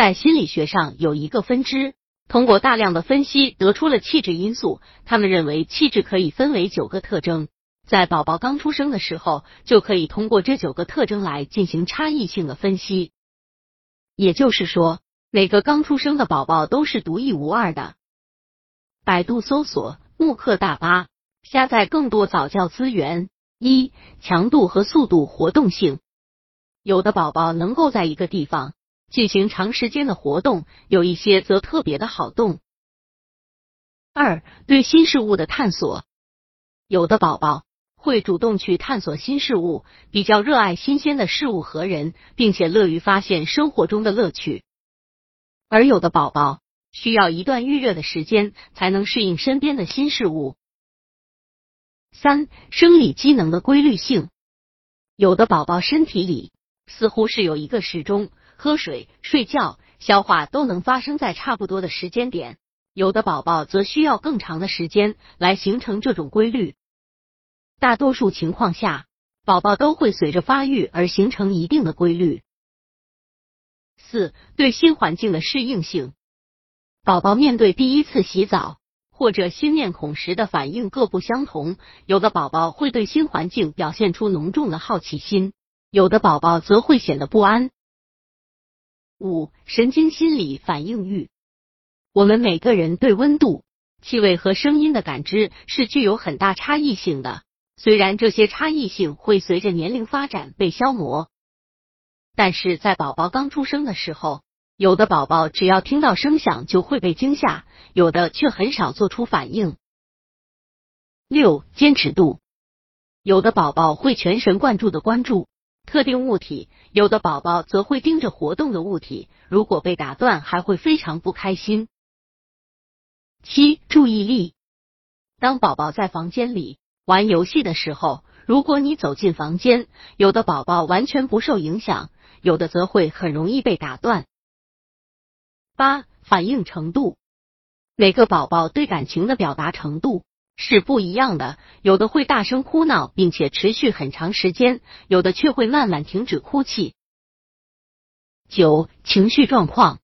在心理学上有一个分支，通过大量的分析得出了气质因素。他们认为气质可以分为九个特征，在宝宝刚出生的时候，就可以通过这九个特征来进行差异性的分析。也就是说，每个刚出生的宝宝都是独一无二的。百度搜索慕课大巴，下载更多早教资源。一、强度和速度，活动性。有的宝宝能够在一个地方。进行长时间的活动，有一些则特别的好动。二、对新事物的探索，有的宝宝会主动去探索新事物，比较热爱新鲜的事物和人，并且乐于发现生活中的乐趣；而有的宝宝需要一段预热的时间才能适应身边的新事物。三、生理机能的规律性，有的宝宝身体里似乎是有一个时钟。喝水、睡觉、消化都能发生在差不多的时间点，有的宝宝则需要更长的时间来形成这种规律。大多数情况下，宝宝都会随着发育而形成一定的规律。四、对新环境的适应性，宝宝面对第一次洗澡或者新面孔时的反应各不相同，有的宝宝会对新环境表现出浓重的好奇心，有的宝宝则会显得不安。五、神经心理反应域。我们每个人对温度、气味和声音的感知是具有很大差异性的。虽然这些差异性会随着年龄发展被消磨，但是在宝宝刚出生的时候，有的宝宝只要听到声响就会被惊吓，有的却很少做出反应。六、坚持度。有的宝宝会全神贯注的关注。特定物体，有的宝宝则会盯着活动的物体，如果被打断，还会非常不开心。七、注意力。当宝宝在房间里玩游戏的时候，如果你走进房间，有的宝宝完全不受影响，有的则会很容易被打断。八、反应程度。每个宝宝对感情的表达程度。是不一样的，有的会大声哭闹，并且持续很长时间；有的却会慢慢停止哭泣。九、情绪状况，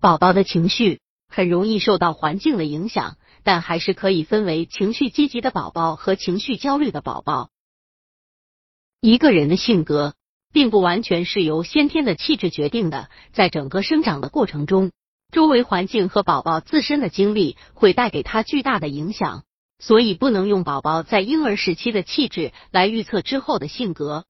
宝宝的情绪很容易受到环境的影响，但还是可以分为情绪积极的宝宝和情绪焦虑的宝宝。一个人的性格并不完全是由先天的气质决定的，在整个生长的过程中，周围环境和宝宝自身的经历会带给他巨大的影响。所以不能用宝宝在婴儿时期的气质来预测之后的性格。